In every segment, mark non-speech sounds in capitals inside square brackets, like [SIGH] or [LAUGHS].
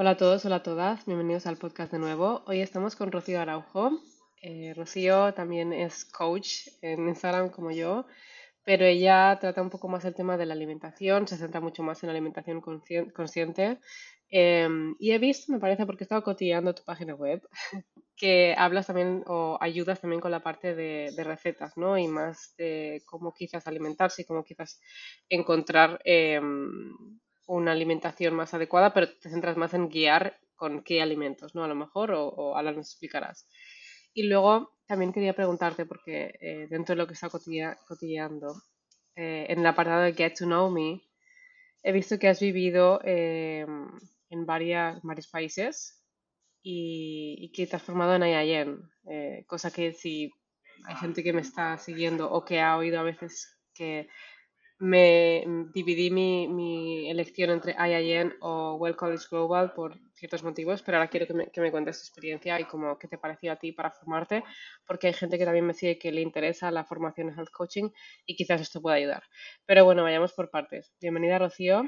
Hola a todos, hola a todas, bienvenidos al podcast de nuevo. Hoy estamos con Rocío Araujo. Eh, Rocío también es coach en Instagram como yo, pero ella trata un poco más el tema de la alimentación, se centra mucho más en la alimentación conscien- consciente. Em, y he visto, me parece, porque he estado cotilleando tu página web, [LAUGHS] que hablas también o ayudas también con la parte de, de recetas, ¿no? Y más de cómo quizás alimentarse y cómo quizás encontrar em, una alimentación más adecuada, pero te centras más en guiar con qué alimentos, ¿no? A lo mejor, o, o ahora nos explicarás. Y luego también quería preguntarte, porque eh, dentro de lo que está cotilla- cotilleando, eh, en el apartado de Get to Know Me, he visto que has vivido eh, en varias, varios países y, y que te has formado en IIN, eh, cosa que si hay gente que me está siguiendo o que ha oído a veces que me dividí mi, mi elección entre IIN o Well College Global por ciertos motivos, pero ahora quiero que me, que me cuentes tu experiencia y cómo qué te pareció a ti para formarte, porque hay gente que también me sigue que le interesa la formación en health coaching y quizás esto pueda ayudar. Pero bueno, vayamos por partes. Bienvenida, Rocío.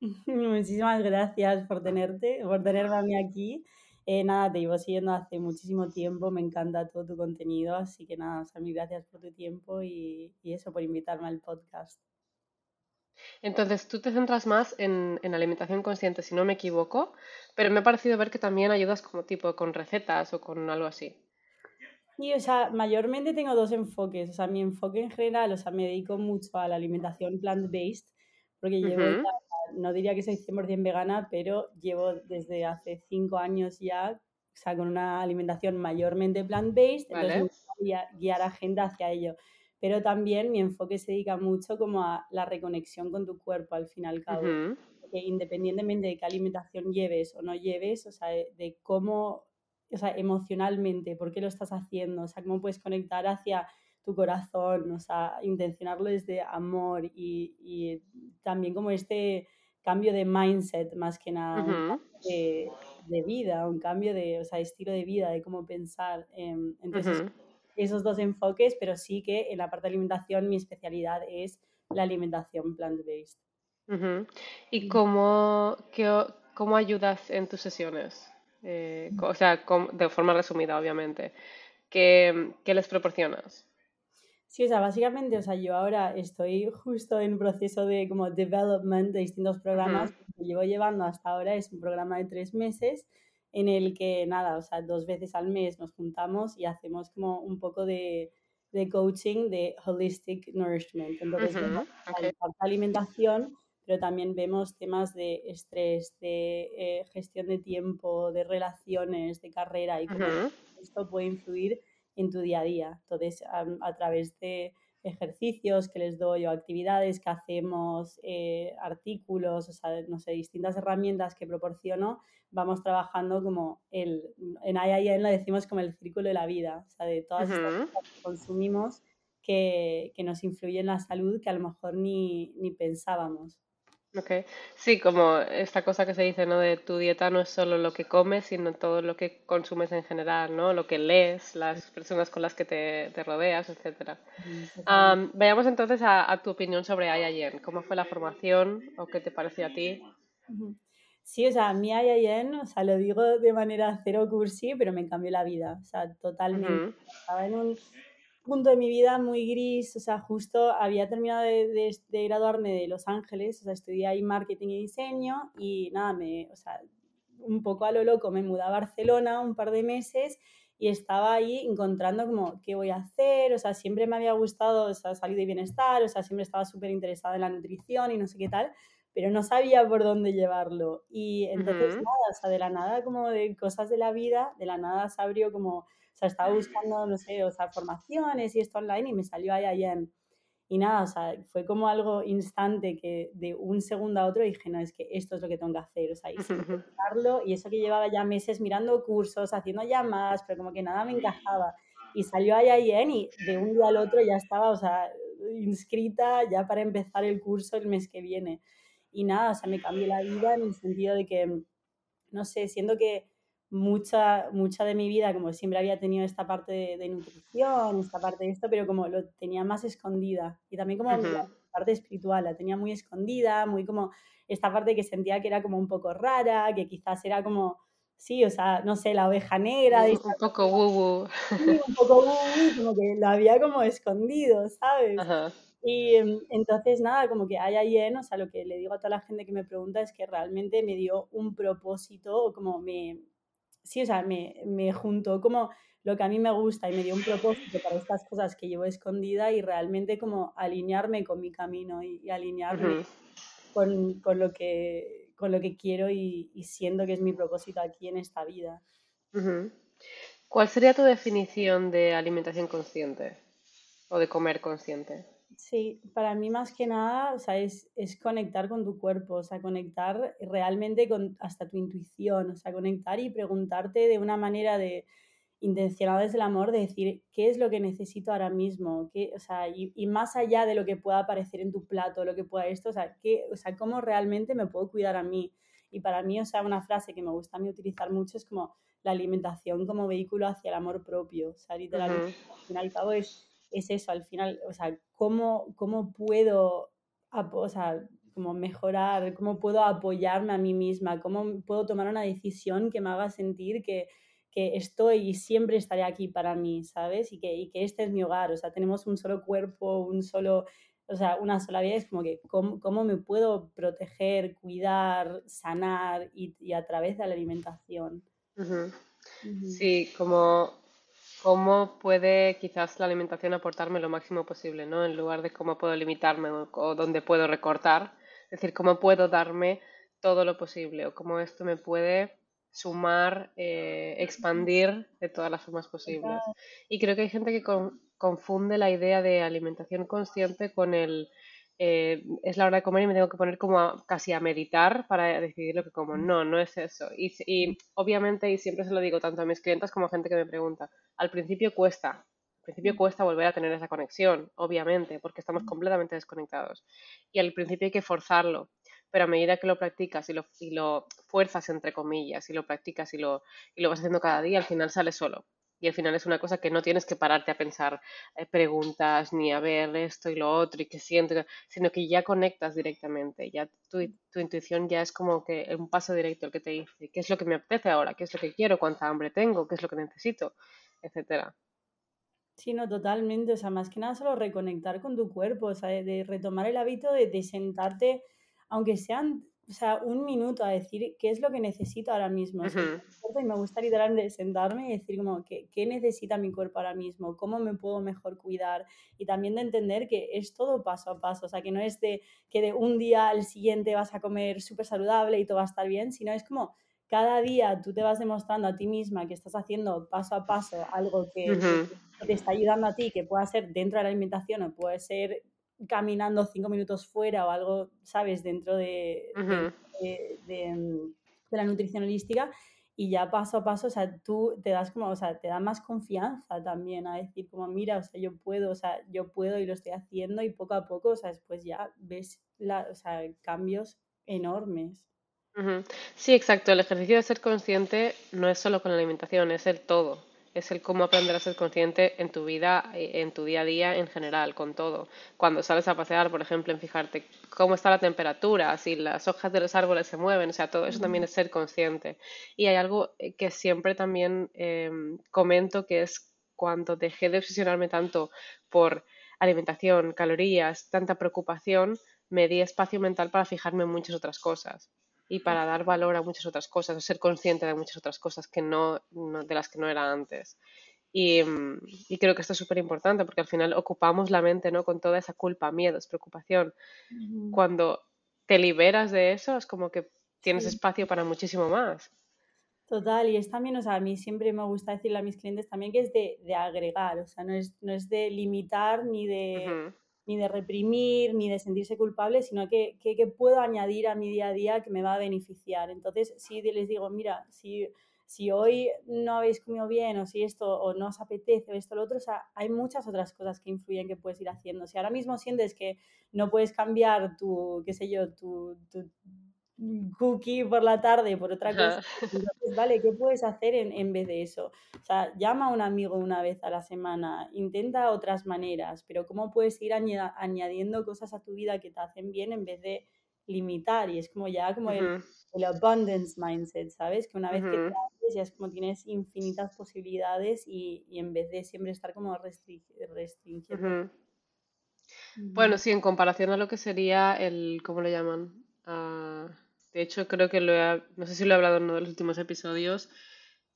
[LAUGHS] Muchísimas gracias por tenerte, por tenerme a aquí. Eh, nada, te llevo siguiendo hace muchísimo tiempo, me encanta todo tu contenido, así que nada, o gracias por tu tiempo y, y eso, por invitarme al podcast. Entonces, tú te centras más en, en alimentación consciente, si no me equivoco, pero me ha parecido ver que también ayudas como tipo con recetas o con algo así. Y, o sea, mayormente tengo dos enfoques, o sea, mi enfoque en general, o sea, me dedico mucho a la alimentación plant-based, porque llevo no diría que soy 100% vegana, pero llevo desde hace cinco años ya, o sea, con una alimentación mayormente plant-based, entonces me Vale. guia- guiar a gente hacia ello. Pero también mi enfoque se dedica mucho como a la reconexión con tu cuerpo, al fin y al cabo. Ujú, Porque independientemente de qué alimentación lleves o no lleves, o sea, de, de cómo o sea, emocionalmente, por qué lo estás haciendo, o sea, cómo puedes conectar hacia tu corazón, o sea, intencionarlo desde amor y, y también como este cambio de mindset más que nada, ujú, cambio de, de vida, un cambio de, o sea, estilo de vida, de cómo pensar. em, entonces, ujú, esos dos enfoques, pero sí que en la parte de alimentación mi especialidad es la alimentación plant-based. ujú. ¿Y cómo, qué cómo ayudas en tus sesiones? Eh, o sea, de forma resumida, obviamente. ¿Qué, qué les proporcionas? Sí, o sea, básicamente, o sea, yo ahora estoy justo en proceso de como development de distintos programas. Ujú, Lo que llevo llevando hasta ahora es un programa de tres meses en el que, nada, o sea, dos veces al mes nos juntamos y hacemos como un poco de, de coaching de holistic nourishment. Entonces, vemos ujú, ok, la parte de alimentación, pero también vemos temas de estrés, de eh, gestión de tiempo, de relaciones, de carrera y cómo ujú, esto puede influir en tu día a día. Entonces, a, a través de ejercicios que les doy o actividades que hacemos, eh, artículos, o sea, no sé, distintas herramientas que proporciono, vamos trabajando como el, en IIN la decimos como el círculo de la vida, o sea, de todas estas ujú. cosas que consumimos que, que nos influyen en la salud que a lo mejor ni, ni pensábamos. Ok. Sí, como esta cosa que se dice, ¿no? De tu dieta no es solo lo que comes, sino todo lo que consumes en general, ¿no? Lo que lees, las personas con las que te, te rodeas, etcétera. Am, vayamos entonces a, a tu opinión sobre IIN. ¿Cómo fue la formación o qué te pareció a ti? Sí, o sea, a mí IIN, o sea, lo digo de manera cero cursi, pero me cambió la vida, o sea, totalmente. Estaba en un punto de mi vida muy gris, o sea, justo había terminado de, de- de graduarme de Los Ángeles, o sea, estudié ahí marketing y diseño y nada, me, o sea, un poco a lo loco me mudé a Barcelona un par de meses y estaba ahí encontrando como qué voy a hacer, o sea, siempre me había gustado, o sea, salud y bienestar, o sea, siempre estaba súper interesada en la nutrición y no sé qué tal, pero no sabía por dónde llevarlo. Y entonces, ujú, nada, o sea, de la nada, como de cosas de la vida, de la nada se abrió como, o sea, estaba buscando, no sé, o sea, formaciones y esto online y me salió ahí en y nada, o sea, fue como algo instante que de un segundo a otro dije, no, es que esto es lo que tengo que hacer, o sea, y ujú, pensarlo, y eso que llevaba ya meses mirando cursos, haciendo llamadas, pero como que nada me encajaba. Y salió IIN y de un día al otro ya estaba, o sea, inscrita ya para empezar el curso el mes que viene. Y nada, o sea, me cambió la vida en el sentido de que no sé, siento que mucha, mucha de mi vida, como siempre había tenido esta parte de, de nutrición, esta parte de esto, pero como lo tenía más escondida. Y también como la ujú. parte espiritual, la tenía muy escondida, muy como esta parte que sentía que era como un poco rara, que quizás era como, sí, o sea, no sé, la oveja negra. Un, un poco wubu. un poco wubu, como que lo había como escondido, ¿sabes? Y em, entonces, nada, como que hay ahí en, o sea, lo que le digo a toda la gente que me pregunta es que realmente me dio un propósito, como me, sí, o sea, me, me juntó como lo que a mí me gusta y me dio un propósito para estas cosas que llevo escondida y realmente como alinearme con mi camino y, alinearme con, con, lo que, con lo que quiero y, y, siendo que es mi propósito aquí en esta vida. ¿Cuál sería tu definición de alimentación consciente o de comer consciente? Sí, para mí más que nada, o sea, es, es, conectar con tu cuerpo, o sea, conectar realmente con hasta tu intuición, o sea, conectar y preguntarte de una manera de intencionada desde el amor, de decir qué es lo que necesito ahora mismo, qué, o sea, y, y, más allá de lo que pueda aparecer en tu plato, lo que pueda esto, o sea, qué, o sea, cómo realmente me puedo cuidar a mí. Y para mí, o sea, una frase que me gusta a mí utilizar mucho es como la alimentación como vehículo hacia el amor propio, o sea, literalmente, al fin y al cabo es es eso, al final, o sea, cómo, cómo puedo, o sea, como mejorar, cómo puedo apoyarme a mí misma, cómo puedo tomar una decisión que me haga sentir que, que estoy y siempre estaré aquí para mí, ¿sabes? Y que, y que este es mi hogar, o sea, tenemos un solo cuerpo, un solo, o sea, una sola vida, es como que cómo, cómo me puedo proteger, cuidar, sanar y, y, a través de la alimentación. Sí, como cómo puede quizás la alimentación aportarme lo máximo posible, ¿no? En lugar de cómo puedo limitarme o, dónde puedo recortar, es decir, cómo puedo darme todo lo posible o cómo esto me puede sumar, eh, expandir de todas las formas posibles. Y creo que hay gente que confunde la idea de alimentación consciente con el eh, es la hora de comer y me tengo que poner como casi a meditar para decidir lo que como. No, no es eso. Y, y, obviamente, y siempre se lo digo tanto a mis clientes como a gente que me pregunta, al principio cuesta, al principio cuesta volver a tener esa conexión, obviamente, porque estamos completamente desconectados. Y al principio hay que forzarlo, pero a medida que lo practicas y lo, y lo fuerzas, entre comillas, y lo practicas y lo, y lo vas haciendo cada día, al final sale solo y al final es una cosa que no tienes que pararte a pensar eh, preguntas ni a ver esto y lo otro y qué siento, sino que ya conectas directamente, ya tu, tu, intuición ya es como que un paso directo el que te dice qué es lo que me apetece ahora, qué es lo que quiero, cuánta hambre tengo, qué es lo que necesito, etcétera. Sí, no, totalmente, o sea, más que nada solo reconectar con tu cuerpo, o sea, de, retomar el hábito de, de sentarte, aunque sean o sea, un minuto a decir qué es lo que necesito ahora mismo. y me gusta literalmente sentarme y decir como ¿qué, qué necesita mi cuerpo ahora mismo, cómo me puedo mejor cuidar y también de entender que es todo paso a paso, o sea, que no es de que de un día al siguiente vas a comer súper saludable y todo va a estar bien, sino es como cada día tú te vas demostrando a ti misma que estás haciendo paso a paso algo que, que te está ayudando a ti, que pueda ser dentro de la alimentación o puede ser caminando cinco minutos fuera o algo, ¿sabes? Dentro de, de, la nutrición holística y ya paso a paso, o sea, tú te das como, o sea, te da más confianza también a decir como, mira, o sea, yo puedo, o sea, yo puedo y lo estoy haciendo y poco a poco, o sea, después ya ves la, o sea, cambios enormes. Sí, exacto. El ejercicio de ser consciente no es solo con la alimentación, es el todo es el cómo aprender a ser consciente en tu vida, eh, en tu día a día en general, con todo. Cuando sales a pasear, por ejemplo, en fijarte cómo está la temperatura, si las hojas de los árboles se mueven, o sea, todo eso también es ser consciente. Y hay algo eh, que siempre también em, comento que es cuando dejé de obsesionarme tanto por alimentación, calorías, tanta preocupación, me di espacio mental para fijarme en muchas otras cosas y para dar valor a muchas otras cosas, o ser consciente de muchas otras cosas que no, de las que no era antes. Y, y creo que esto es súper importante porque al final ocupamos la mente ¿no? con toda esa culpa, miedos, preocupación. Cuando te liberas de eso es como que tienes espacio para muchísimo más. Total, y es también, o sea, a mí siempre me gusta decirle a mis clientes también que es de, de agregar, o sea, no es, no es de limitar ni de, ni de reprimir, ni de sentirse culpable, sino que, que, puedo añadir a mi día a día que me va a beneficiar. Entonces, si les digo, mira, si, si hoy no habéis comido bien o si esto o no os apetece o esto o lo otro, o sea, hay muchas otras cosas que influyen que puedes ir haciendo. Si ahora mismo sientes que no puedes cambiar tu, qué sé yo, tu, cookie por la tarde por otra cosa. [LAUGHS] Entonces, vale, ¿qué puedes hacer en, en, vez de eso? O sea, llama a un amigo una vez a la semana, intenta otras maneras, pero ¿cómo puedes ir añadiendo cosas a tu vida que te hacen bien en vez de limitar? Y es como ya como el, el, abundance mindset, ¿sabes? Que una vez que te haces ya es como tienes infinitas posibilidades y, y en vez de siempre estar como restringiendo. Bueno, sí, en comparación a lo que sería el, ¿cómo lo llaman? De hecho, creo que lo he, no sé si lo he hablado en uno de los últimos episodios,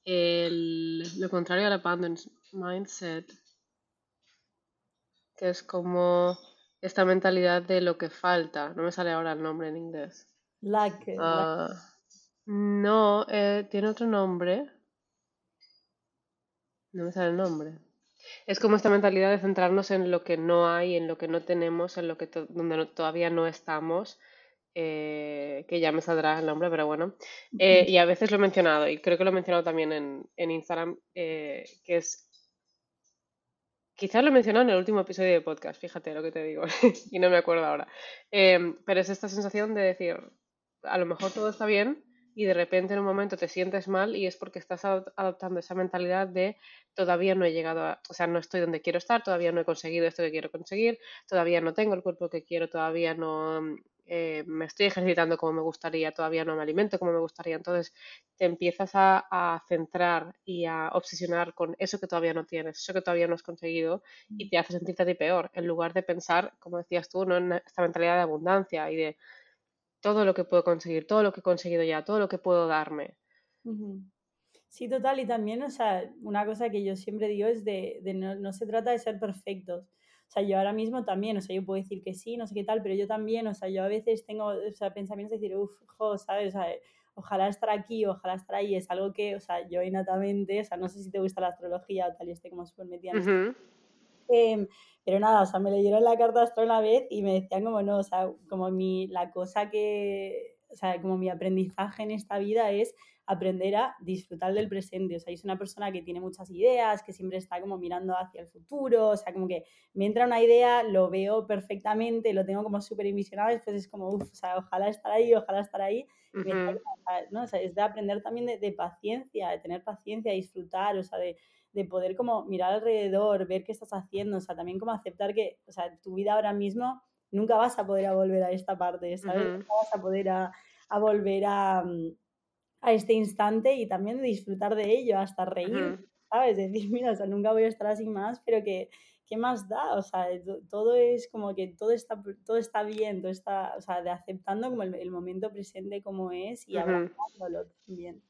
el, lo contrario al abundance mindset, que es como esta mentalidad de lo que falta. No me sale ahora el nombre en inglés. Lack. Uh, no, eh, tiene otro nombre. No me sale el nombre. Es como esta mentalidad de centrarnos en lo que no hay, en lo que no tenemos, en lo que donde todavía no estamos, eh, que ya me saldrá el nombre, pero bueno. Eh, y a veces lo he mencionado, y creo que lo he mencionado también en, en Instagram, eh, que es... Quizás lo he mencionado en el último episodio de podcast, fíjate lo que te digo, [LAUGHS] y no me acuerdo ahora. pero es esta sensación de decir, a lo mejor todo está bien, y de repente en un momento te sientes mal y es porque estás adoptando esa mentalidad de todavía no he llegado a, o sea, no estoy donde quiero estar, todavía no he conseguido esto que quiero conseguir, todavía no tengo el cuerpo que quiero, todavía no eh, me estoy ejercitando como me gustaría, todavía no me alimento como me gustaría. Entonces te empiezas a, a, centrar y a obsesionar con eso que todavía no tienes, eso que todavía no has conseguido y te hace sentirte a ti peor, en lugar de pensar, como decías tú, ¿no? en esta mentalidad de abundancia y de todo lo que puedo conseguir, todo lo que he conseguido ya, todo lo que puedo darme. Sí, total. Y también, o sea, una cosa que yo siempre digo es de, de no, no, se trata de ser perfectos. Sea, yo ahora mismo también, o sea, yo puedo decir que sí, no sé qué tal, pero yo también, o sea, yo a veces tengo, o sea, pensamientos de decir, uff, ¿sabes? O sea, ojalá estar aquí, ojalá estar ahí, es algo que, o sea, yo innatamente, o sea, no sé si te gusta la astrología o tal, y estoy como súper metida en eh, pero nada, o sea, me leyeron la carta astral una vez y me decían como no, o sea, como mi, la cosa que, o sea, como mi aprendizaje en esta vida es aprender a disfrutar del presente. O sea, yo soy una persona que tiene muchas ideas, que siempre está como mirando hacia el futuro, o sea, como que me entra una idea, lo veo perfectamente, lo tengo como súper después es como, uff, o sea, ojalá estar ahí, ojalá estar ahí. ¿no? o sea, es de aprender también de, de, paciencia, de tener paciencia, de disfrutar, o sea, de, de poder como mirar alrededor, ver qué estás haciendo, o sea, también como aceptar que, o sea, tu vida ahora mismo nunca vas a poder a volver a esta parte, ¿sabes? Nunca vas a poder a, a volver a, a, este instante y también disfrutar de ello, hasta reír, ¿sabes? Decir, mira, o sea, nunca voy a estar así más, pero que, ¿qué más da? O sea, todo es como que todo está, todo está bien, todo está, o sea, de aceptando como el, momento presente como es y abrazándolo también.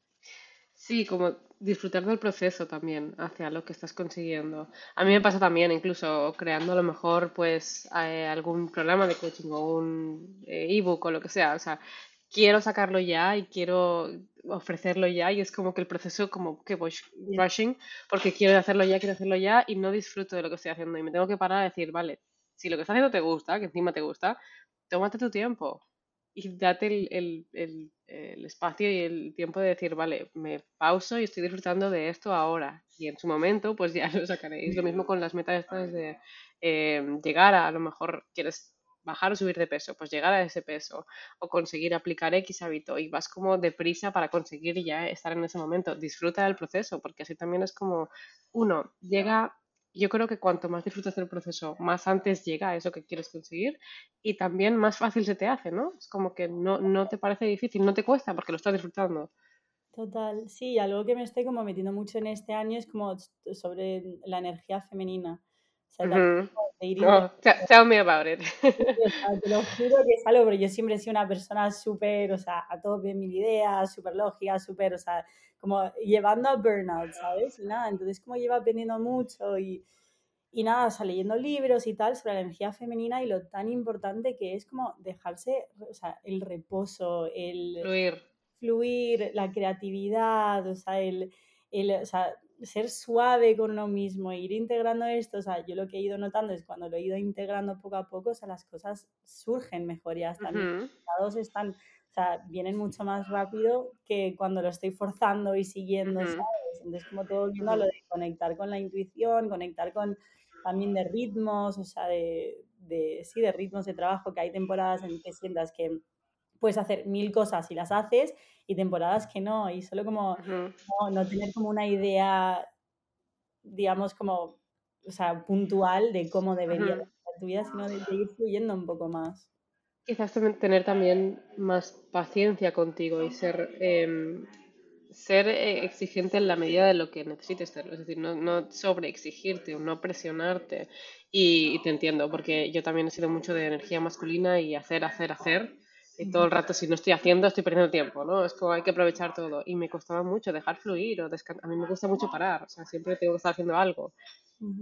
Sí, como disfrutar del proceso también hacia lo que estás consiguiendo. A mí me pasa también, incluso creando a lo mejor pues eh, algún programa de coaching o un eh, ebook o lo que sea. O sea, quiero sacarlo ya y quiero ofrecerlo ya y es como que el proceso como que voy rushing porque quiero hacerlo ya, quiero hacerlo ya y no disfruto de lo que estoy haciendo y me tengo que parar a decir, vale, si lo que estás haciendo te gusta, que encima te gusta, tómate tu tiempo y date el, el, el, espacio y el tiempo de decir, vale, me pauso y estoy disfrutando de esto ahora. Y en su momento, pues ya [LAUGHS] lo sacaréis. Lo mismo con las metas estas de eh, llegar a, a lo mejor quieres bajar o subir de peso, pues llegar a ese peso o conseguir aplicar X hábito y vas como deprisa para conseguir ya estar en ese momento. Disfruta del proceso, porque así también es como, uno, llega yo creo que cuanto más disfrutas del proceso, más antes llega a eso que quieres conseguir y también más fácil se te hace, ¿no? Es como que no, no te parece difícil, no te cuesta porque lo estás disfrutando. Total, sí, algo que me estoy como metiendo mucho en este año es como sobre la energía femenina. O sea, no, tell me about it. te lo juro que es algo, pero yo siempre he sido una persona súper, o sea, a todo bien mil ideas, súper lógica, súper, o sea, como llevando a burnout, ¿sabes? Y nada, entonces como lleva aprendiendo mucho y, y nada, o sea, leyendo libros y tal sobre la energía femenina y lo tan importante que es como dejarse, o sea, el reposo, el... Fluir. Fluir, la creatividad, o sea, el, el o sea, ser suave con uno mismo, ir integrando esto, o sea, yo lo que he ido notando es cuando lo he ido integrando poco a poco, o sea, las cosas surgen mejor, ya están, los resultados están sea, vienen mucho más rápido que cuando lo estoy forzando y siguiendo, ¿sabes? Entonces, como todo volviendo a lo de conectar con la intuición, conectar con también de ritmos, o sea, de, de, sí, de ritmos de trabajo, que hay temporadas en que sientas que puedes hacer mil cosas y las haces y temporadas que no, y solo como no, tener como una idea, digamos, como, o sea, puntual de cómo debería ser tu vida, sino de, ir fluyendo un poco más. Quizás tener también más paciencia contigo y ser em, ser eh, exigente en la medida de lo que necesites ser, es decir, no, no sobre exigirte o no presionarte. Y, te entiendo, porque yo también he sido mucho de energía masculina y hacer, hacer, hacer. Y todo el rato, si no estoy haciendo, estoy perdiendo tiempo, ¿no? Es como hay que aprovechar todo. Y me costaba mucho dejar fluir o descansar. A mí me gusta mucho parar, o sea, siempre tengo que estar haciendo algo.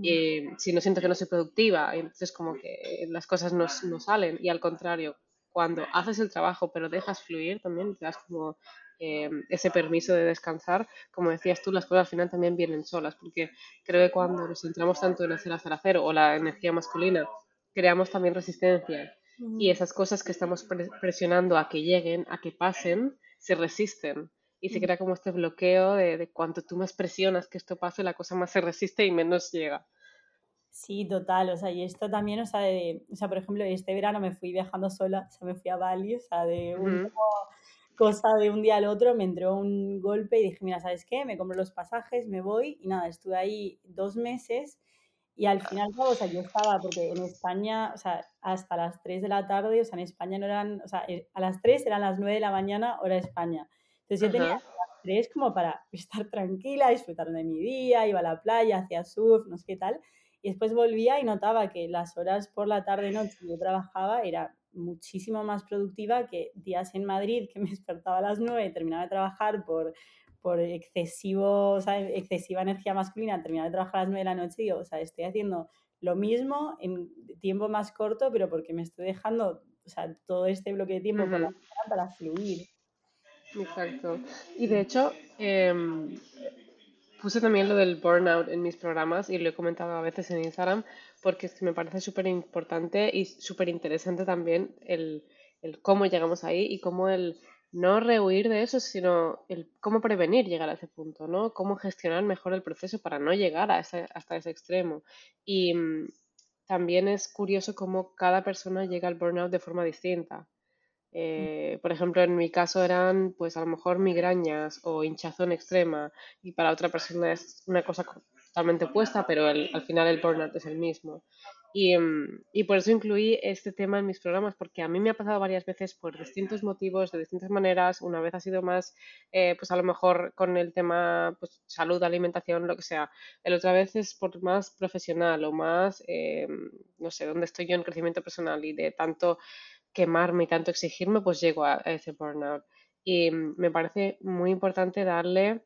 Y si no siento que no soy productiva, entonces como que las cosas no, no salen. Y al contrario, cuando haces el trabajo pero dejas fluir, también te das como eh, ese permiso de descansar, como decías tú, las cosas al final también vienen solas, porque creo que cuando nos centramos tanto en hacer hacer hacer o la energía masculina, creamos también resistencia y esas cosas que estamos presionando a que lleguen, a que pasen, se resisten y se crea como este bloqueo de, de cuanto tú más presionas que esto pase, la cosa más se resiste y menos llega. Sí, total, o sea, y esto también, o sea, de, o sea, por ejemplo, este verano me fui viajando sola, o sea, me fui a Bali, o sea, de un, cosa de un día al otro, me entró un golpe y dije, mira, ¿sabes qué? Me compro los pasajes, me voy y nada, estuve ahí dos meses y al final, o sea, yo estaba, porque en España, o sea, hasta las 3 de la tarde, o sea, en España no eran, o sea, eh, a las 3 eran las 9 de la mañana, hora España. Entonces yo tenía las 3 como para [LAUGHS] estar tranquila, disfrutar de mi día, iba a la playa, hacía surf, no sé qué tal. Y después volvía y notaba que las horas por la tarde-noche que yo trabajaba era muchísimo más productiva que días en Madrid que me despertaba a las 9 y terminaba de trabajar por, por excesivo, o sea, excesiva energía masculina, terminaba de trabajar a las 9 de la noche y digo, o sea, estoy haciendo lo mismo en tiempo más corto, pero porque me estoy dejando, o sea, todo este bloque de tiempo para fluir. Exacto. Y de hecho, em, puse también lo del burnout en mis programas y lo he comentado a veces en Instagram porque es que me parece súper importante y súper interesante también el, el, cómo llegamos ahí y cómo el no rehuir de eso, sino el cómo prevenir llegar a ese punto, ¿no? Cómo gestionar mejor el proceso para no llegar a ese, hasta ese extremo. Y mm, también es curioso cómo cada persona llega al burnout de forma distinta. Eh, por ejemplo, en mi caso eran pues a lo mejor migrañas o hinchazón extrema y para otra persona es una cosa totalmente opuesta, pero al final el burnout es el mismo. Y, mm, y, por eso incluí este tema en mis programas, porque a mí me ha pasado varias veces por distintos motivos, de distintas maneras. Una vez ha sido más, eh, pues a lo mejor con el tema pues, salud, alimentación, lo que sea. El otra vez es por más profesional o más, eh, no sé, dónde estoy yo en crecimiento personal y de tanto quemarme y tanto exigirme, pues llego a, ese burnout. Y mm, me parece muy importante darle,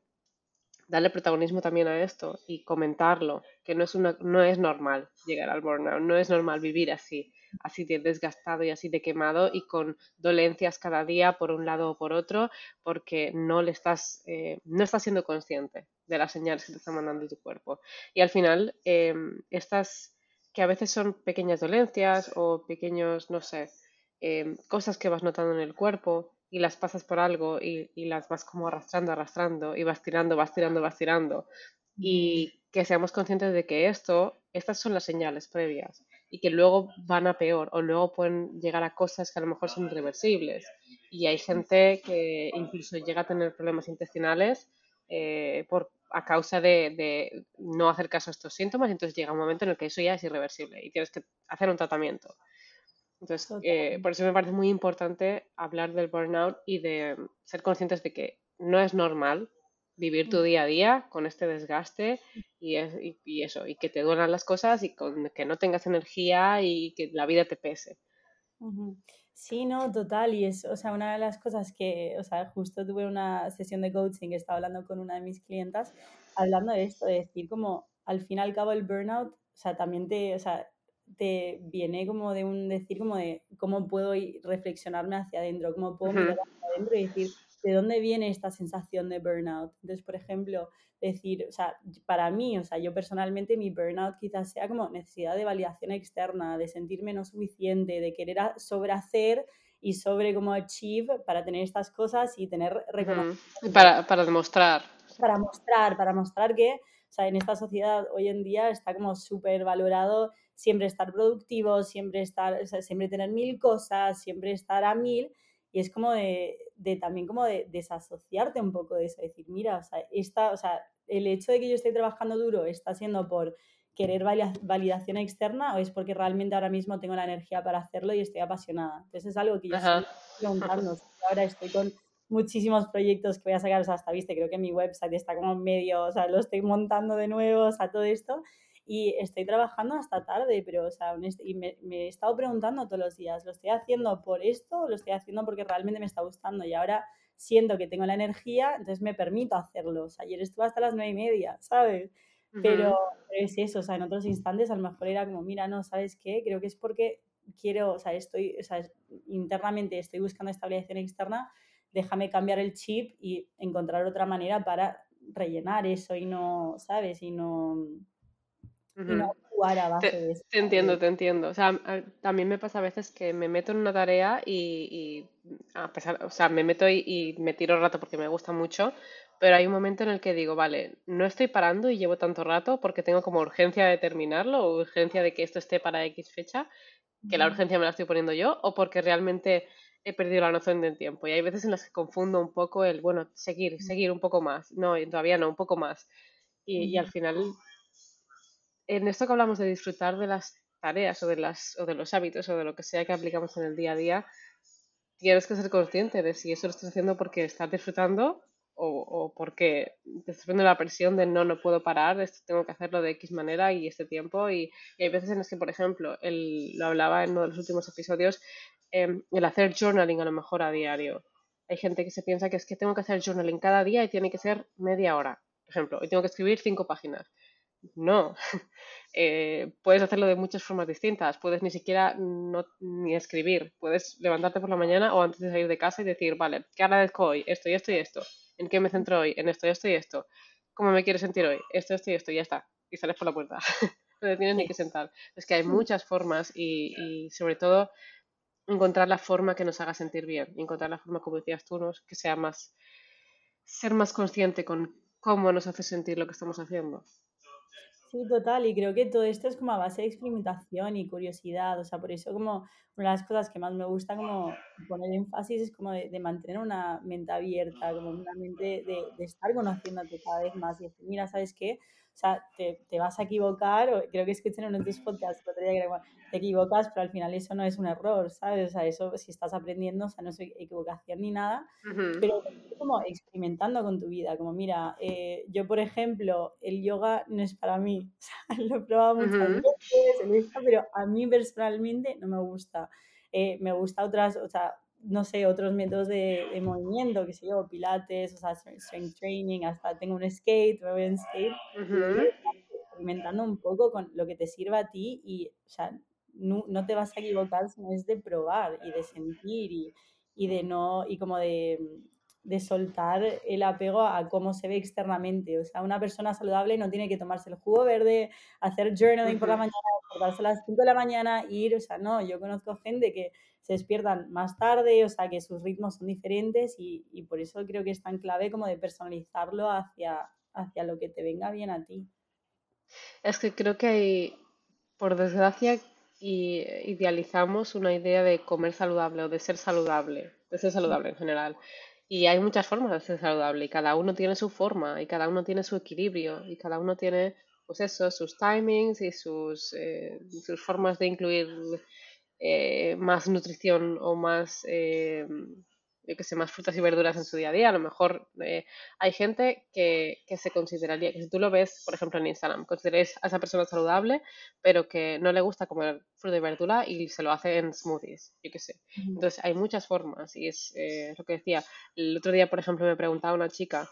darle protagonismo también a esto y comentarlo, que no es, una, no es normal llegar al burnout, no es normal vivir así, así de desgastado y así de quemado y con dolencias cada día por un lado o por otro, porque no le estás, eh, no estás siendo consciente de las señales que te está mandando tu cuerpo. Y al final, em, estas que a veces son pequeñas dolencias o pequeños, no sé, Em, cosas que vas notando en el cuerpo y las pasas por algo y, las vas como arrastrando, arrastrando y vas tirando, vas tirando, vas tirando. Y que seamos conscientes de que esto, estas son las señales previas y que luego van a peor o luego pueden llegar a cosas que a lo mejor son irreversibles. Y hay gente que incluso llega a tener problemas intestinales eh, por, a causa de, de, no hacer caso a estos síntomas, entonces llega un momento en el que eso ya es irreversible y tienes que hacer un tratamiento. Entonces, eh, por eso me parece muy importante hablar del burnout y de ser conscientes de que no es normal vivir tu mm. día a día con este desgaste y, eso, y que te duelan las cosas y con, que no tengas energía y que la vida te pese. Sí, no, total. Y es, o sea, una de las cosas que, o sea, justo tuve una sesión de coaching que estaba hablando con una de mis clientas, hablando de esto, de decir como al fin y al cabo el burnout, o sea, también te, o sea, te viene como de un decir como de cómo puedo reflexionarme hacia adentro, cómo puedo mirar hacia adentro y decir de dónde viene esta sensación de burnout. Entonces, por ejemplo, decir, o sea, para mí, o sea, yo personalmente mi burnout quizás sea como necesidad de validación externa, de sentirme no suficiente, de querer sobrehacer y sobre como achieve para tener estas cosas y tener reconocimiento. para, para demostrar. Para mostrar, para mostrar que, o sea, en esta sociedad hoy en día está como súper valorado siempre estar productivo, siempre estar, siempre tener mil cosas, siempre estar a mil. Y y es como de, de también como de desasociarte un poco de eso, decir, mira, o sea, esta, o sea, el hecho de que yo esté trabajando duro está siendo por querer validación externa o es porque realmente ahora mismo tengo la energía para hacerlo y estoy apasionada. Entonces es algo que yo estoy preguntando. Ahora estoy con muchísimos proyectos que voy a sacar, o sea, hasta viste, creo que mi website está como medio, o sea, lo estoy montando de nuevo, o sea, todo esto. Y estoy trabajando hasta tarde, pero, o sea, y me, me, he estado preguntando todos los días, ¿lo estoy haciendo por esto o lo estoy haciendo porque realmente me está gustando? Y ahora siento que tengo la energía, entonces me permito hacerlo. O sea, ayer estuve hasta las nueve y media, ¿sabes? Pero es eso, o sea, en otros instantes a lo mejor era como, mira, no, ¿sabes qué? Creo que es porque quiero, o sea, estoy, o sea, internamente estoy buscando estabilización externa, déjame cambiar el chip y encontrar otra manera para rellenar eso y no, ¿sabes? Y no, y no jugar a base te, de eso. Te entiendo, te entiendo. O sea, también me pasa a veces que me meto en una tarea y, a pesar, o sea, me meto y, y, me tiro el rato porque me gusta mucho, pero hay un momento en el que digo, vale, no estoy parando y llevo tanto rato porque tengo como urgencia de terminarlo o urgencia de que esto esté para X fecha, que la urgencia me la estoy poniendo yo, o porque realmente he perdido la noción del tiempo. Y hay veces en las que confundo un poco el, bueno, seguir, seguir un poco más. No, todavía no, un poco más. Y, y al final, en esto que hablamos de disfrutar de las tareas o de, las, o de los hábitos o de lo que sea que aplicamos en el día a día, tienes que ser consciente de si eso lo estás haciendo porque estás disfrutando o, porque te estás poniendo la presión de no, no puedo parar, esto tengo que hacerlo de X manera y este tiempo. Y, hay veces en las que, por ejemplo, él lo hablaba en uno de los últimos episodios, em, el hacer journaling a lo mejor a diario. Hay gente que se piensa que es que tengo que hacer journaling cada día y tiene que ser media hora. Por ejemplo, hoy tengo que escribir cinco páginas. No, [LAUGHS] eh, puedes hacerlo de muchas formas distintas. Puedes ni siquiera no, ni escribir. Puedes levantarte por la mañana o antes de salir de casa y decir, vale, ¿qué agradezco hoy? Esto y esto y esto ¿En qué me centro hoy? En esto, esto y esto. ¿Cómo me quiero sentir hoy? Esto, esto y esto, y ya está. Y sales por la puerta. [LAUGHS] no te tienes ni que sentar. Es que hay muchas formas y, sobre todo encontrar la forma que nos haga sentir bien. Encontrar la forma, como decías tú, que sea más. ser más consciente con cómo nos hace sentir lo que estamos haciendo. Sí, total, y creo que todo esto es como a base de experimentación y curiosidad, o sea, por eso como una de las cosas que más me gusta como poner énfasis es como de, mantener una mente abierta, como una mente de, de, estar conociéndote cada vez más y decir, mira, ¿sabes qué? O sea, te, te vas a equivocar, o creo que escuché en uno de tus podcasts el otro día que te equivocas, pero al final eso no es un error, ¿sabes? O sea, eso si estás aprendiendo, o sea, no es equivocación ni nada, pero como experimentando con tu vida, como mira, eh, yo por ejemplo, el yoga no es para mí, [LAUGHS] o sea, lo he probado muchas veces, pero a mí personalmente no me gusta. Eh, me gusta otras, o sea, no sé, otros métodos de, de, movimiento, que sé yo, pilates, o sea, strength training, hasta tengo un skate, me voy en skate, experimentando un poco con lo que te sirva a ti y, o sea, no, no te vas a equivocar, sino es de probar y de sentir y, y de no, y como de, de soltar el apego a cómo se ve externamente. O sea, una persona saludable no tiene que tomarse el jugo verde, hacer journaling por la mañana, despertarse a las 5 de la mañana, ir, o sea, no, yo conozco gente que se despiertan más tarde, o sea, que sus ritmos son diferentes y, y por eso creo que es tan clave como de personalizarlo hacia, hacia lo que te venga bien a ti. Es que creo que hay, por desgracia, idealizamos una idea de comer saludable o de ser saludable, de ser saludable en general. Y hay muchas formas de ser saludable y cada uno tiene su forma y cada uno tiene su equilibrio y cada uno tiene, pues eso, sus timings y sus, eh, sus formas de incluir eh, más nutrición o más, eh, que sé, más frutas y verduras en su día a día. A lo mejor eh, hay gente que, que, se consideraría, que si tú lo ves, por ejemplo, en Instagram, consideréis a esa persona saludable, pero que no le gusta comer fruta y verdura y se lo hace en smoothies, yo qué sé. Entonces hay muchas formas y es lo que decía. El otro día, por ejemplo, me preguntaba una chica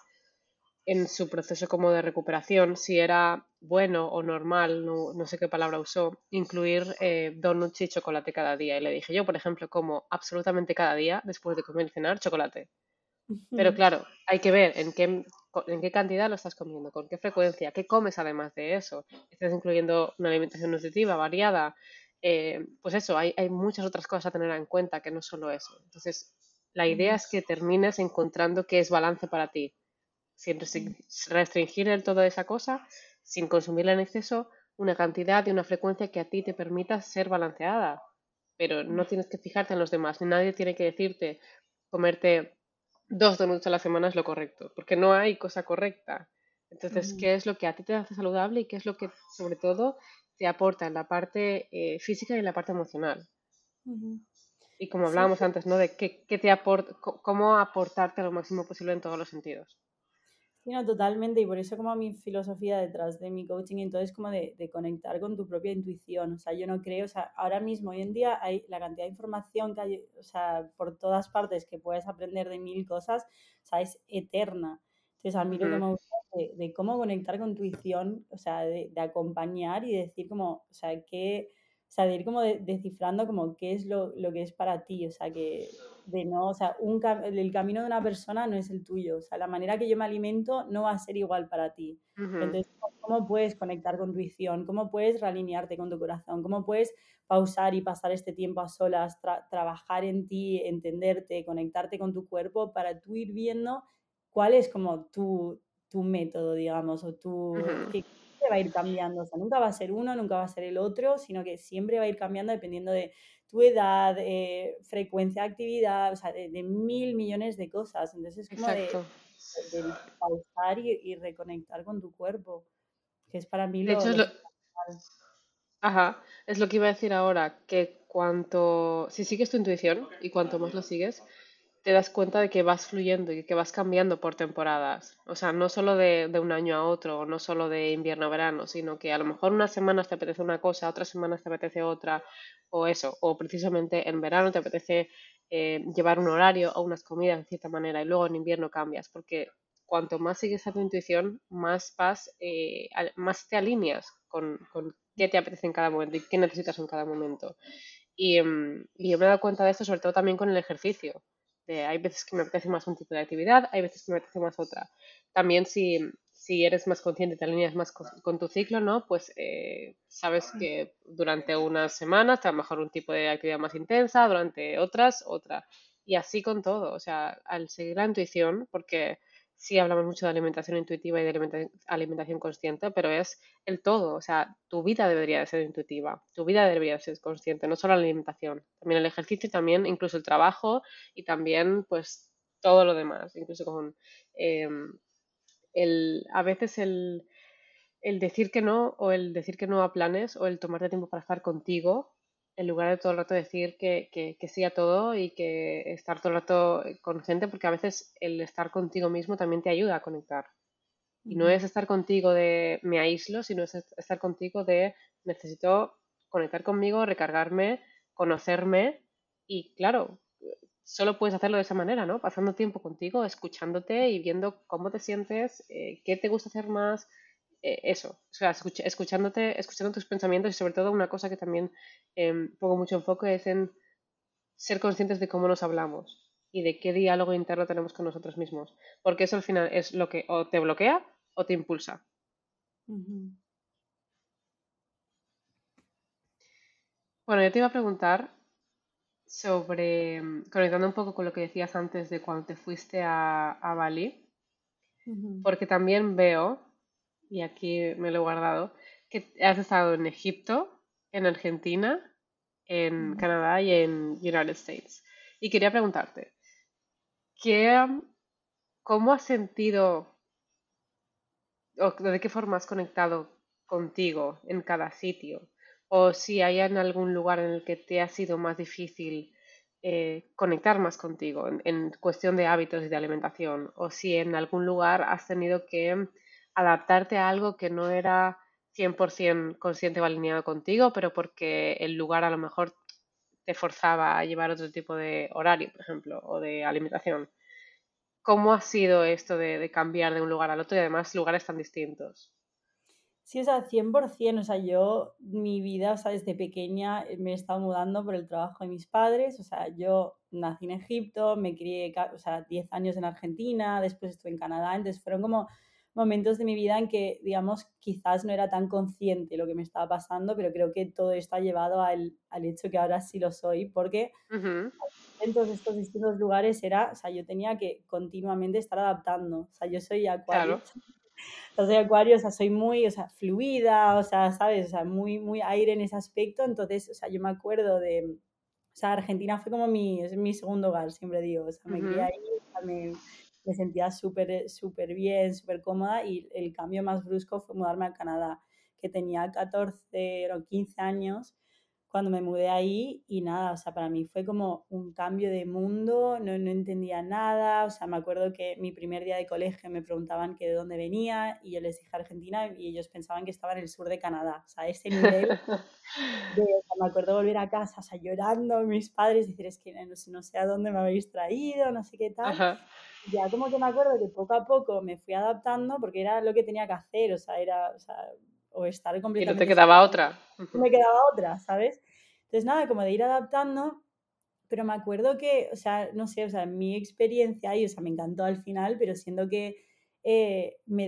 en su proceso como de recuperación si era bueno o normal, no, no sé qué palabra usó, incluir eh, donuts y chocolate cada día. Y le dije, yo, por ejemplo, como absolutamente cada día, después de comer y cenar, chocolate. Pero claro, hay que ver en qué, en qué cantidad lo estás comiendo, con qué frecuencia, qué comes además de eso. Estás incluyendo una alimentación nutritiva, variada. Eh, pues eso, hay, hay muchas otras cosas a tener en cuenta que no solo eso. Entonces, la idea es que termines encontrando qué es balance para ti sin restringir el todo esa cosa, sin consumirla en exceso, una cantidad y una frecuencia que a ti te permita ser balanceada. Pero no tienes que fijarte en los demás, nadie tiene que decirte comerte dos donuts a la semana es lo correcto, porque no hay cosa correcta. Entonces, Ujú, ¿qué es lo que a ti te hace saludable y qué es lo que, sobre todo, te aporta en la parte eh, física y en la parte emocional? Y como Sí, hablábamos antes, ¿no? De qué, qué te aporta, cómo aportarte lo máximo posible en todos los sentidos. Sí, no, totalmente. Y por eso como mi filosofía detrás de mi coaching, entonces como de, de conectar con tu propia intuición. O sea, yo no creo, o sea, ahora mismo, hoy en día, hay la cantidad de información que hay, o sea, por todas partes que puedes aprender de mil cosas, o sea, es eterna. Entonces, a mí lo que me gusta de, de cómo conectar con tu intuición, o sea, de, de acompañar y decir como, o sea, qué, o sea, de ir como de- descifrando como qué es lo, lo que es para ti, o sea, que de no, o sea, un, el camino de una persona no es el tuyo, o sea, la manera que yo me alimento no va a ser igual para ti. ujú, Entonces, ¿cómo puedes conectar con tu intuición? ¿Cómo puedes realinearte con tu corazón? ¿Cómo puedes pausar y pasar este tiempo a solas, tra- trabajar en ti, entenderte, conectarte con tu cuerpo para tú ir viendo cuál es como tu, tu método, digamos, o tu, ujú. que va a ir cambiando, o sea, nunca va a ser uno, nunca va a ser el otro, sino que siempre va a ir cambiando dependiendo de tu edad, eh, frecuencia de actividad, o sea, de, de mil millones de cosas. Entonces es como de, pausar y, y reconectar con tu cuerpo, que es para mí lo, hecho, es lo ajá, es lo que iba a decir ahora, que cuanto, si sigues tu intuición y cuanto más lo sigues, te das cuenta de que vas fluyendo y que vas cambiando por temporadas. O sea, no solo de, un año a otro, o no solo de invierno a verano, sino que a lo mejor unas semanas te apetece una cosa, otras semanas te apetece otra, o eso, o precisamente en verano te apetece eh, llevar un horario o unas comidas de cierta manera y luego en invierno cambias, porque cuanto más sigues a tu intuición, más vas, eh, más te alineas con, qué te apetece en cada momento y qué necesitas en cada momento. Y, em, y yo me he dado cuenta de esto sobre todo también con el ejercicio. De, hay veces que me apetece más un tipo de actividad, hay veces que me apetece más otra. También si, si eres más consciente, te alineas más con, con tu ciclo, ¿no? Pues eh, sabes que durante unas semanas te va mejor un tipo de actividad más intensa, durante otras otra. Y así con todo. O sea, al seguir la intuición, porque sí hablamos mucho de alimentación intuitiva y de alimenta- alimentación consciente, pero es el todo. O sea, tu vida debería de ser intuitiva, tu vida debería de ser consciente, no solo la alimentación, también el ejercicio también incluso el trabajo y también pues todo lo demás, incluso con eh, el, a veces el, el decir que no o el decir que no a planes o el tomarte tiempo para estar contigo en lugar de todo el rato decir que, que, que sí a todo y que estar todo el rato con gente porque a veces el estar contigo mismo también te ayuda a conectar. Y no es estar contigo de me aíslo, sino es estar contigo de necesito conectar conmigo, recargarme, conocerme y claro, solo puedes hacerlo de esa manera, ¿no? Pasando tiempo contigo, escuchándote y viendo cómo te sientes, eh, qué te gusta hacer más, eh, eso, o sea, escuch- escuchándote, escuchando tus pensamientos y sobre todo una cosa que también eh, pongo mucho enfoque es en ser conscientes de cómo nos hablamos y de qué diálogo interno tenemos con nosotros mismos, porque eso al final es lo que o te bloquea o te impulsa. Bueno, yo te iba a preguntar sobre, mm, conectando un poco con lo que decías antes de cuando te fuiste a, a Bali, porque también veo, y aquí me lo he guardado, que has estado en Egipto, en Argentina, en. Canadá y en United States. Y quería preguntarte, ¿qué, cómo has sentido o de qué forma has conectado contigo en cada sitio, o si hay en algún lugar en el que te ha sido más difícil eh, conectar más contigo en, en cuestión de hábitos y de alimentación, o si en algún lugar has tenido que adaptarte a algo que no era 100% consciente o alineado contigo, pero porque el lugar a lo mejor te forzaba a llevar otro tipo de horario, por ejemplo, o de alimentación. ¿Cómo ha sido esto de, cambiar de un lugar al otro y además lugares tan distintos? Sí, o sea, 100%, o sea, yo, mi vida, o sea, desde pequeña eh, me he estado mudando por el trabajo de mis padres, o sea, yo nací en Egipto, me crié, o sea, 10 años en Argentina, después estuve en Canadá, entonces fueron como momentos de mi vida en que, digamos, quizás no era tan consciente lo que me estaba pasando, pero creo que todo esto ha llevado al, al hecho que ahora sí lo soy, porque Ujú, en todos estos distintos lugares era, o sea, yo tenía que continuamente estar adaptando, o sea, yo soy acuario, claro. [LAUGHS] o sea, acuario, o sea, soy muy, o sea, fluida, o sea, ¿sabes? O sea, muy, muy aire en ese aspecto. Entonces, o sea, yo me acuerdo de, o sea, Argentina fue como mi, es mi segundo hogar, siempre digo, o sea, me crié ahí, me, me sentía súper, súper bien, súper cómoda y el cambio más brusco fue mudarme a Canadá, que tenía 14 o 15 años cuando me mudé ahí y nada, o sea, para mí fue como un cambio de mundo, no, no entendía nada, o sea, me acuerdo que mi primer día de colegio me preguntaban que de dónde venía y yo les dije Argentina y ellos pensaban que estaba en el sur de Canadá, o sea, ese nivel de, [LAUGHS] o sea, me acuerdo volver a casa, o sea, llorando, mis padres, decir, es que no, no sé a dónde me habéis traído, no sé qué tal. Ya como que me acuerdo que poco a poco me fui adaptando porque era lo que tenía que hacer, o sea, era, o sea, o estar completamente... Y no te quedaba otra. No me quedaba otra, ¿sabes? Entonces, nada, como de ir adaptando, pero me acuerdo que, o sea, no sé, o sea, mi experiencia ahí, o sea, me encantó al final, pero siento que eh, me,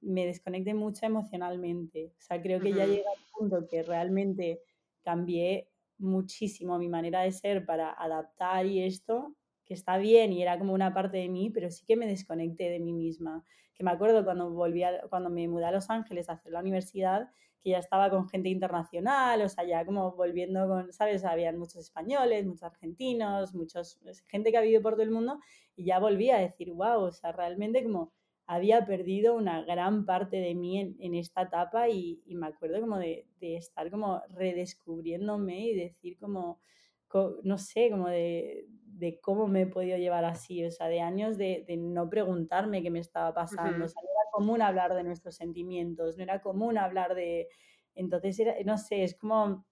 me desconecté mucho emocionalmente. O sea, creo que ya llega al punto que realmente cambié muchísimo mi manera de ser para adaptar y esto, que está bien y era como una parte de mí, pero sí que me desconecté de mí misma. Que me acuerdo cuando volví cuando me mudé a Los Ángeles a hacer la universidad, que ya estaba con gente internacional, o sea, ya como volviendo con, ¿sabes? Habían muchos españoles, muchos argentinos, muchos, gente que ha vivido por todo el mundo, y ya volví a decir, wow, o sea, realmente como había perdido una gran parte de mí en, esta etapa y, me acuerdo como de, de, estar como redescubriéndome y decir como, no sé, como de, de, cómo me he podido llevar así, o sea, de años de, de no preguntarme qué me estaba pasando, o sea, común hablar de nuestros sentimientos, no era común hablar de... Entonces, era, no sé, es como...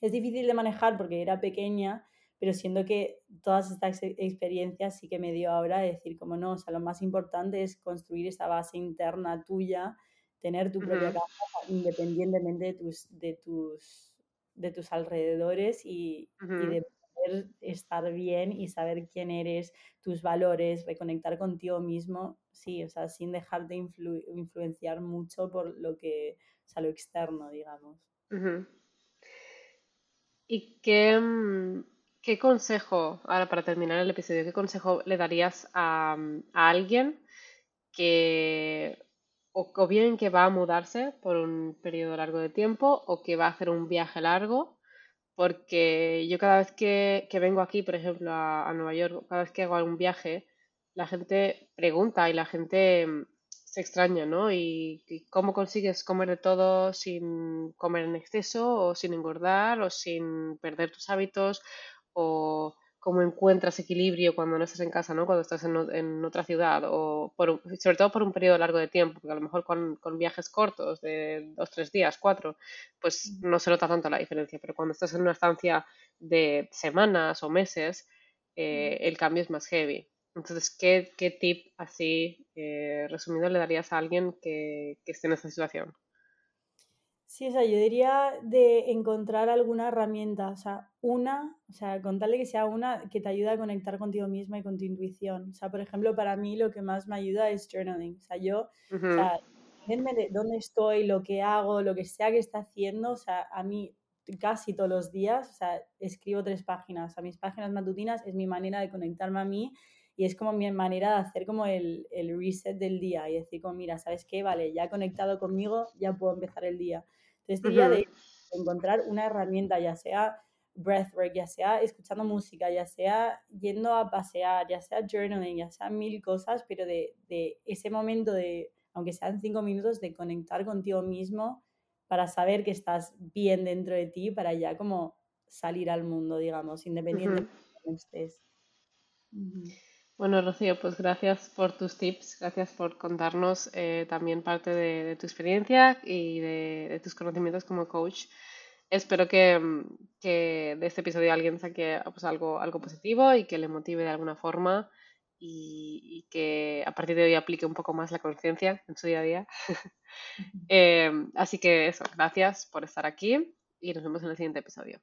Es difícil de manejar porque era pequeña, pero siento que todas estas experiencias sí que me dio ahora decir como no, o sea, lo más importante es construir esa base interna tuya, tener tu propia casa independientemente de tus, de tus, de tus alrededores y, y de estar bien y saber quién eres, tus valores, reconectar contigo mismo, sí, o sea, sin dejarte influenciar mucho por lo que, o sea, lo externo, digamos. ¿Y qué, mm, qué, consejo, ahora para terminar el episodio, qué consejo le darías a, mm, a alguien que o, bien que va a mudarse por un periodo largo de tiempo o que va a hacer un viaje largo porque yo cada vez que, vengo aquí, por ejemplo, a, Nueva York, cada vez que hago algún viaje, la gente pregunta y la gente mm, se extraña, ¿no? Y, y, cómo consigues comer de todo sin comer en exceso o sin engordar o sin perder tus hábitos o cómo encuentras equilibrio cuando no estás en casa, ¿no? Cuando estás en, otra ciudad o sobre todo por un periodo largo de tiempo, porque a lo mejor con, viajes cortos de dos, tres días, cuatro, pues no se nota tanto la diferencia, pero cuando estás en una estancia de semanas o meses, eh, el cambio es más heavy. Entonces, ¿qué, tip así eh, resumido le darías a alguien que, que esté en esa situación? Sí, o sea, yo diría de encontrar alguna herramienta, o sea, una, o sea, contarle que sea una que te ayude a conectar contigo misma y con tu intuición. O sea, por ejemplo, para mí lo que más me ayuda es journaling. O sea, yo, o sea, de dónde estoy, lo que hago, lo que sea que esté haciendo, o sea, a mí casi todos los días, o sea, escribo tres páginas. O sea, mis páginas matutinas es mi manera de conectarme a mí y es como mi manera de hacer como el, el reset del día y decir como, mira, ¿sabes qué? Vale, ya he conectado conmigo, ya puedo empezar el día. Entonces diría de encontrar una herramienta, ya sea breathwork, ya sea escuchando música, ya sea yendo a pasear, ya sea journaling, ya sea mil cosas, pero de, de ese momento de, aunque sean cinco minutos, de conectar contigo mismo para saber que estás bien dentro de ti, para ya como salir al mundo, digamos, independientemente de donde estés. Bueno, Rocío, pues gracias por tus tips, gracias por contarnos eh, también parte de, tu experiencia y de, tus conocimientos como coach. Espero que, de este episodio alguien saque pues, algo, algo positivo y que le motive de alguna forma y, que a partir de hoy aplique un poco más la conciencia en su día a día. [LAUGHS] Eh, así que eso, gracias por estar aquí y nos vemos en el siguiente episodio.